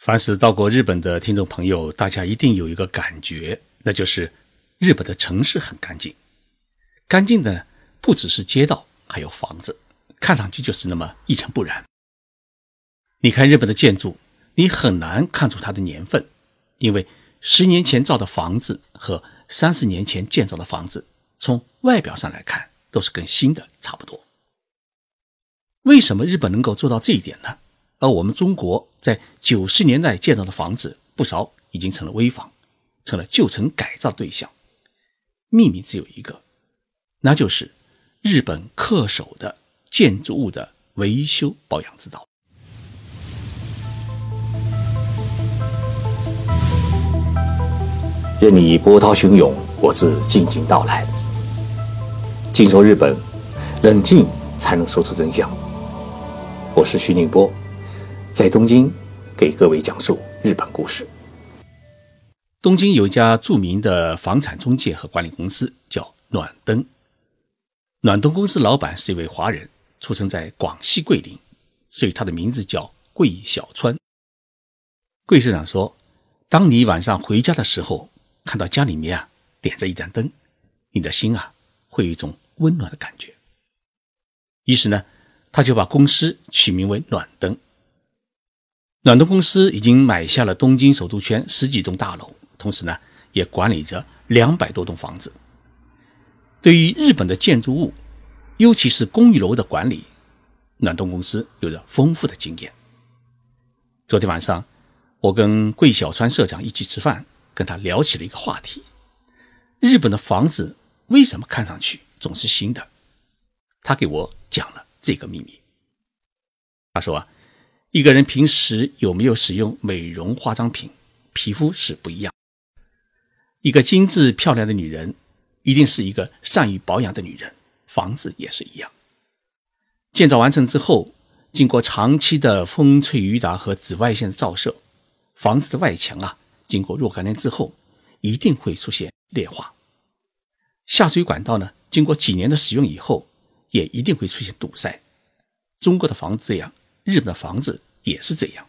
凡是到过日本的听众朋友，大家一定有一个感觉，那就是日本的城市很干净。干净的不只是街道，还有房子，看上去就是那么一尘不染。你看日本的建筑，你很难看出它的年份，因为十年前造的房子和三十年前建造的房子，从外表上来看都是跟新的差不多。为什么日本能够做到这一点呢？而我们中国在九十年代建造的房子，不少已经成了危房，成了旧城改造对象。秘密只有一个，那就是日本恪守的建筑物的维修保养之道。任你波涛汹涌，我自静静到来。静说日本，冷静才能说出真相。我是徐宁波。在东京，给各位讲述日本故事。东京有一家著名的房产中介和管理公司，叫暖灯。暖灯公司老板是一位华人，出生在广西桂林，所以他的名字叫桂小川。桂社长说：“当你晚上回家的时候，看到家里面啊点着一盏灯，你的心啊会有一种温暖的感觉。”于是呢，他就把公司取名为暖灯。暖东公司已经买下了东京首都圈十几栋大楼，同时呢，也管理着两百多栋房子。对于日本的建筑物，尤其是公寓楼的管理，暖东公司有着丰富的经验。昨天晚上，我跟桂小川社长一起吃饭，跟他聊起了一个话题：日本的房子为什么看上去总是新的？他给我讲了这个秘密。他说啊。一个人平时有没有使用美容化妆品，皮肤是不一样。一个精致漂亮的女人，一定是一个善于保养的女人。房子也是一样，建造完成之后，经过长期的风吹雨打和紫外线的照射，房子的外墙啊，经过若干年之后，一定会出现裂化。下水管道呢，经过几年的使用以后，也一定会出现堵塞。中国的房子这样。日本的房子也是这样。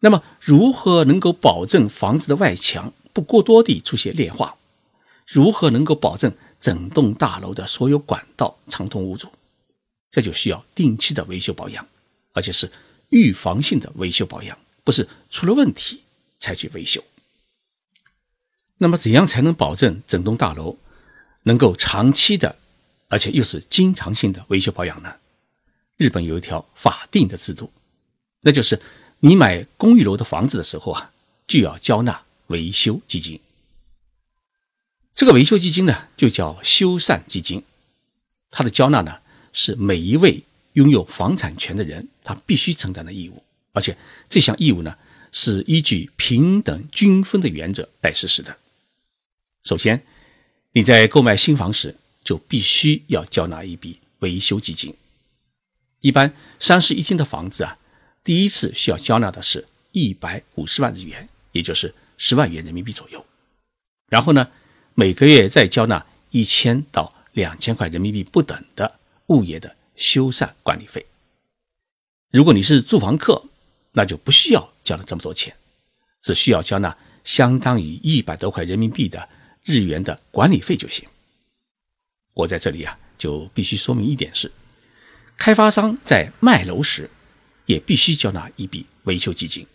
那么，如何能够保证房子的外墙不过多地出现裂化？如何能够保证整栋大楼的所有管道畅通无阻？这就需要定期的维修保养，而且是预防性的维修保养，不是出了问题才去维修。那么，怎样才能保证整栋大楼能够长期的，而且又是经常性的维修保养呢？日本有一条法定的制度，那就是你买公寓楼的房子的时候啊，就要交纳维修基金。这个维修基金呢，就叫修缮基金。它的交纳呢，是每一位拥有房产权的人他必须承担的义务，而且这项义务呢，是依据平等均分的原则来实施的。首先，你在购买新房时，就必须要交纳一笔维修基金。一般三室一厅的房子啊，第一次需要交纳的是一百五十万日元，也就是十万元人民币左右。然后呢，每个月再交纳一千到两千块人民币不等的物业的修缮管理费。如果你是住房客，那就不需要交了这么多钱，只需要交纳相当于一百多块人民币的日元的管理费就行。我在这里啊，就必须说明一点是。开发商在卖楼时，也必须交纳一笔维修基金，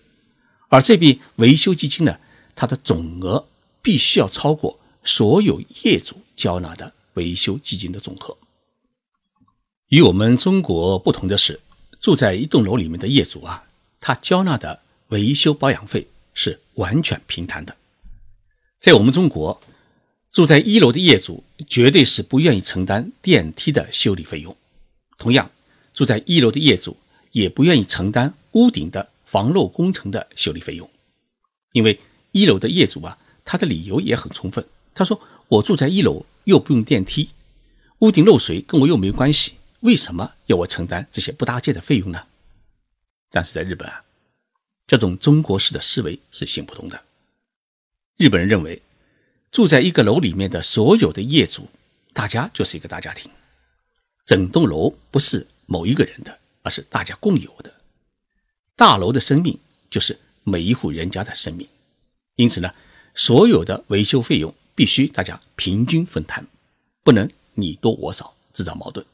而这笔维修基金呢，它的总额必须要超过所有业主交纳的维修基金的总和。与我们中国不同的是，住在一栋楼里面的业主啊，他交纳的维修保养费是完全平摊的。在我们中国，住在一楼的业主绝对是不愿意承担电梯的修理费用。同样，住在一楼的业主也不愿意承担屋顶的防漏工程的修理费用，因为一楼的业主啊，他的理由也很充分。他说：“我住在一楼，又不用电梯，屋顶漏水跟我又没关系，为什么要我承担这些不搭界的费用呢？”但是在日本啊，这种中国式的思维是行不通的。日本人认为，住在一个楼里面的所有的业主，大家就是一个大家庭。整栋楼不是某一个人的，而是大家共有的。大楼的生命就是每一户人家的生命。因此呢，所有的维修费用必须大家平均分摊，不能你多我少，制造矛盾。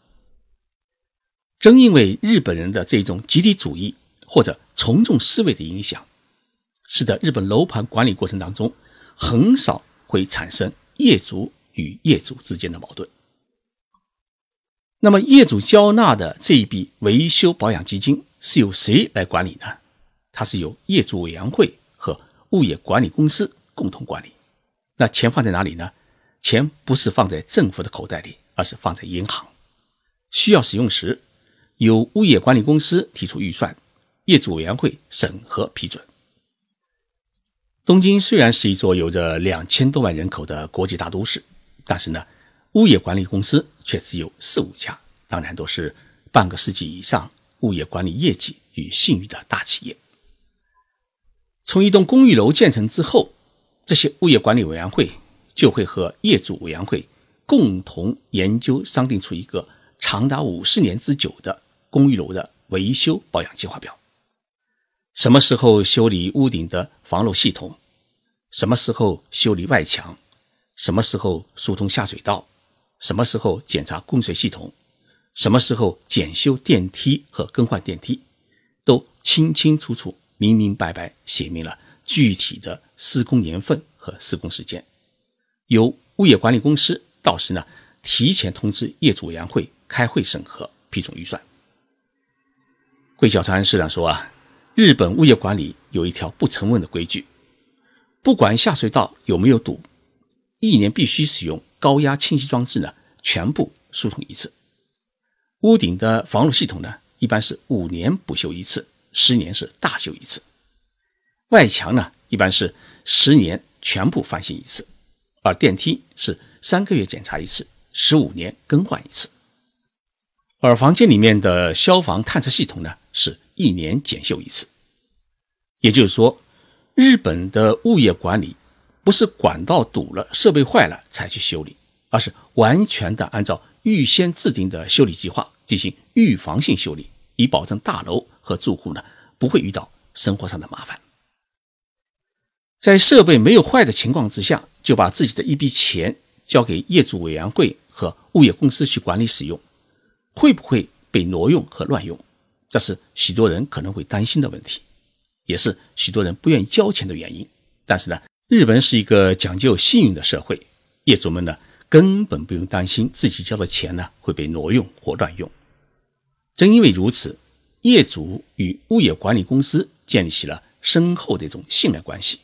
正因为日本人的这种集体主义或者从众思维的影响，使得日本楼盘管理过程当中很少会产生业主与业主之间的矛盾。那么，业主交纳的这一笔维修保养基金是由谁来管理呢？它是由业主委员会和物业管理公司共同管理。那钱放在哪里呢？钱不是放在政府的口袋里，而是放在银行。需要使用时，由物业管理公司提出预算，业主委员会审核批准。东京虽然是一座有着两千多万人口的国际大都市，但是呢，物业管理公司却只有四五家，当然都是半个世纪以上物业管理业绩与信誉的大企业。从一栋公寓楼建成之后，这些物业管理委员会就会和业主委员会共同研究商定出一个长达五十年之久的公寓楼的维修保养计划表。什么时候修理屋顶的防漏系统？什么时候修理外墙？什么时候疏通下水道？什么时候检查供水系统？什么时候检修电梯和更换电梯？都清清楚楚、明明白白写明了具体的施工年份和施工时间，由物业管理公司到时呢提前通知业主委员会开会审核批准预算。桂小川市长说啊。日本物业管理有一条不成文的规矩，不管下水道有没有堵，一年必须使用高压清洗装置呢，全部疏通一次。屋顶的防漏系统呢，一般是五年补修一次，十年是大修一次。外墙呢，一般是十年全部翻新一次，而电梯是三个月检查一次，十五年更换一次。而房间里面的消防探测系统呢，是一年检修一次。也就是说，日本的物业管理不是管道堵了、设备坏了才去修理，而是完全的按照预先制定的修理计划进行预防性修理，以保证大楼和住户呢不会遇到生活上的麻烦。在设备没有坏的情况之下，就把自己的一笔钱交给业主委员会和物业公司去管理使用。会不会被挪用和乱用？这是许多人可能会担心的问题，也是许多人不愿意交钱的原因。但是呢，日本是一个讲究信用的社会，业主们呢根本不用担心自己交的钱呢会被挪用或乱用。正因为如此，业主与物业管理公司建立起了深厚的一种信赖关系，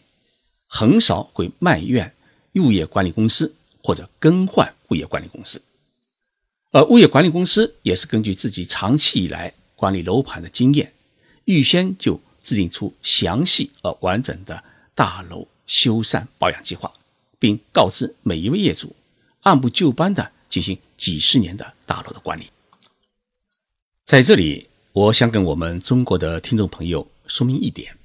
很少会埋怨物业管理公司或者更换物业管理公司。而物业管理公司也是根据自己长期以来管理楼盘的经验，预先就制定出详细而完整的大楼修缮保养计划，并告知每一位业主，按部就班的进行几十年的大楼的管理。在这里，我想跟我们中国的听众朋友说明一点：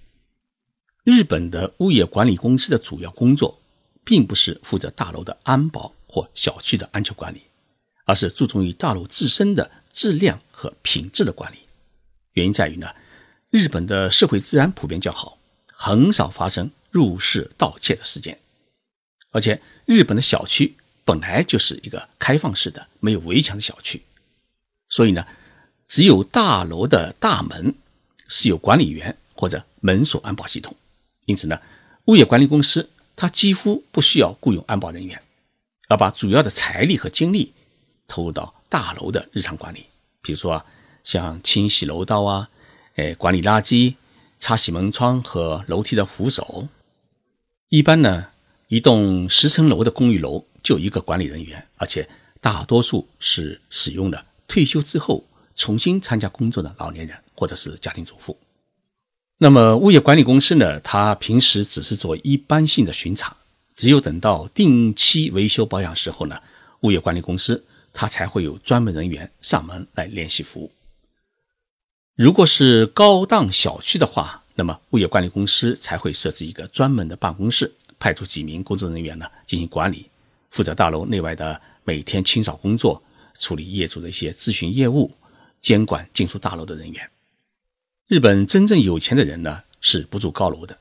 日本的物业管理公司的主要工作，并不是负责大楼的安保或小区的安全管理。而是注重于大楼自身的质量和品质的管理。原因在于呢，日本的社会治安普遍较好，很少发生入室盗窃的事件。而且，日本的小区本来就是一个开放式的、没有围墙的小区，所以呢，只有大楼的大门是有管理员或者门锁安保系统。因此呢，物业管理公司它几乎不需要雇佣安保人员，而把主要的财力和精力。投入到大楼的日常管理，比如说像清洗楼道啊，哎，管理垃圾、擦洗门窗和楼梯的扶手。一般呢，一栋十层楼的公寓楼就一个管理人员，而且大多数是使用的退休之后重新参加工作的老年人或者是家庭主妇。那么物业管理公司呢，他平时只是做一般性的巡查，只有等到定期维修保养时候呢，物业管理公司。他才会有专门人员上门来联系服务。如果是高档小区的话，那么物业管理公司才会设置一个专门的办公室，派出几名工作人员呢进行管理，负责大楼内外的每天清扫工作，处理业主的一些咨询业务，监管进出大楼的人员。日本真正有钱的人呢，是不住高楼的，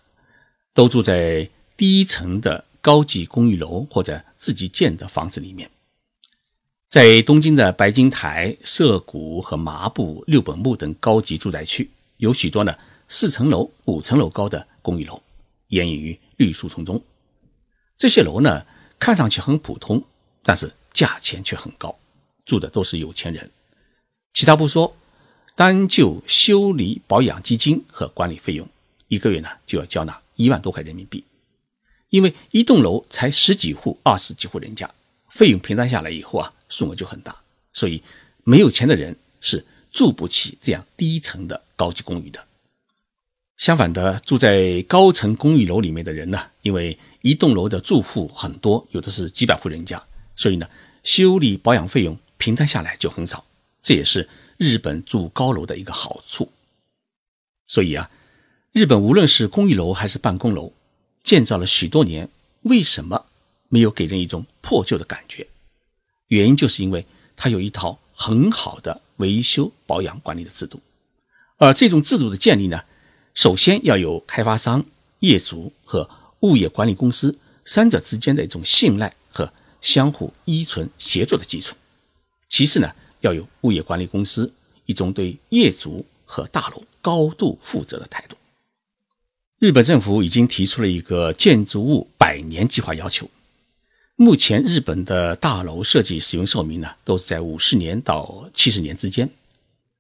都住在低层的高级公寓楼或者自己建的房子里面。在东京的白金台、涩谷和麻布、六本木等高级住宅区，有许多呢四层楼、五层楼高的公寓楼，掩映于绿树丛中。这些楼呢，看上去很普通，但是价钱却很高，住的都是有钱人。其他不说，单就修理保养基金和管理费用，一个月呢就要交纳一万多块人民币。因为一栋楼才十几户、二十几户人家，费用平摊下来以后啊。数额就很大，所以没有钱的人是住不起这样低层的高级公寓的。相反的，住在高层公寓楼里面的人呢，因为一栋楼的住户很多，有的是几百户人家，所以呢，修理保养费用平摊下来就很少。这也是日本住高楼的一个好处。所以啊，日本无论是公寓楼还是办公楼，建造了许多年，为什么没有给人一种破旧的感觉？原因就是因为它有一套很好的维修保养管理的制度，而这种制度的建立呢，首先要有开发商、业主和物业管理公司三者之间的一种信赖和相互依存协作的基础；其次呢，要有物业管理公司一种对业主和大楼高度负责的态度。日本政府已经提出了一个建筑物百年计划要求。目前日本的大楼设计使用寿命呢，都是在五十年到七十年之间。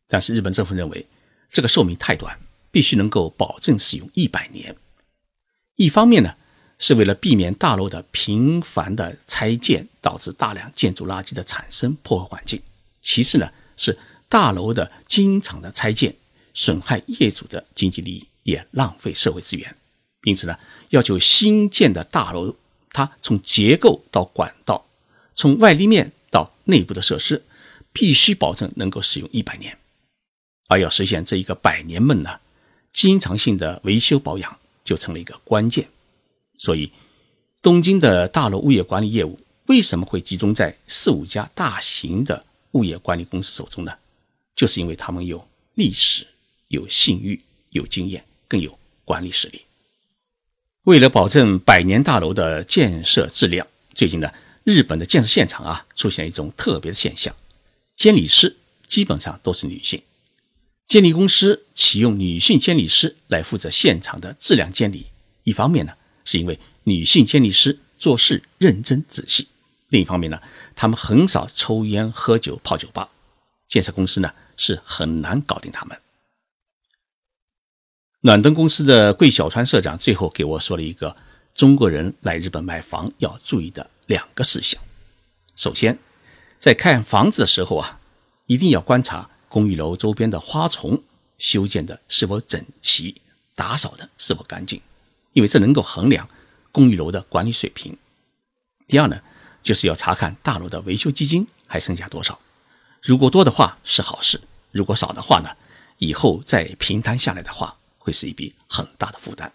但是日本政府认为这个寿命太短，必须能够保证使用一百年。一方面呢，是为了避免大楼的频繁的拆建导致大量建筑垃圾的产生破坏环境；其次呢，是大楼的经常的拆建损害业主的经济利益，也浪费社会资源。因此呢，要求新建的大楼。它从结构到管道，从外立面到内部的设施，必须保证能够使用一百年。而要实现这一个百年梦呢，经常性的维修保养就成了一个关键。所以，东京的大楼物业管理业务为什么会集中在四五家大型的物业管理公司手中呢？就是因为他们有历史、有信誉、有经验，更有管理实力。为了保证百年大楼的建设质量，最近呢，日本的建设现场啊出现了一种特别的现象：监理师基本上都是女性。监理公司启用女性监理师来负责现场的质量监理，一方面呢，是因为女性监理师做事认真仔细；另一方面呢，他们很少抽烟喝酒泡酒吧，建设公司呢是很难搞定他们。暖灯公司的桂小川社长最后给我说了一个中国人来日本买房要注意的两个事项。首先，在看房子的时候啊，一定要观察公寓楼周边的花丛修建的是否整齐，打扫的是否干净，因为这能够衡量公寓楼的管理水平。第二呢，就是要查看大楼的维修基金还剩下多少，如果多的话是好事，如果少的话呢，以后再平摊下来的话。会是一笔很大的负担，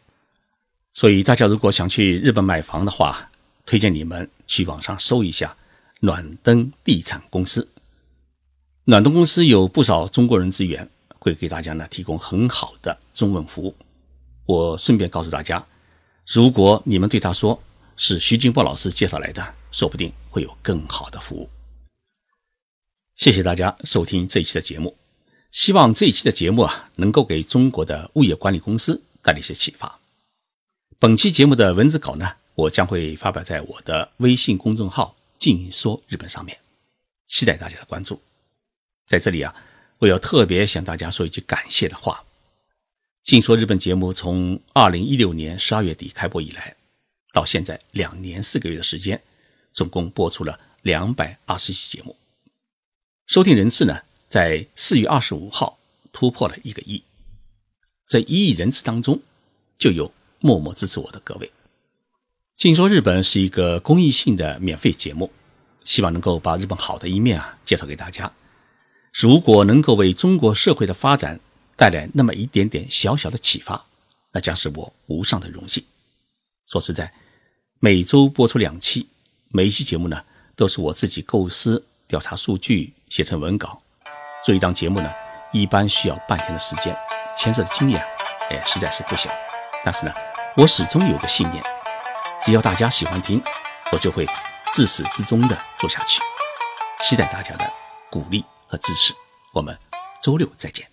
所以大家如果想去日本买房的话，推荐你们去网上搜一下暖灯地产公司。暖灯公司有不少中国人资源，会给大家呢提供很好的中文服务。我顺便告诉大家，如果你们对他说是徐金波老师介绍来的，说不定会有更好的服务。谢谢大家收听这一期的节目。希望这一期的节目啊，能够给中国的物业管理公司带来一些启发。本期节目的文字稿呢，我将会发表在我的微信公众号“静说日本”上面，期待大家的关注。在这里啊，我要特别向大家说一句感谢的话。静说日本节目从二零一六年十二月底开播以来，到现在两年四个月的时间，总共播出了两百二十期节目，收听人次呢？在四月二十五号突破了一个亿，这一亿人次当中，就有默默支持我的各位。静说日本是一个公益性的免费节目，希望能够把日本好的一面啊介绍给大家。如果能够为中国社会的发展带来那么一点点小小的启发，那将是我无上的荣幸。说实在，每周播出两期，每一期节目呢都是我自己构思、调查数据、写成文稿。做一档节目呢，一般需要半天的时间，牵涉的精力啊哎，实在是不小。但是呢，我始终有个信念，只要大家喜欢听，我就会自始至终的做下去。期待大家的鼓励和支持。我们周六再见。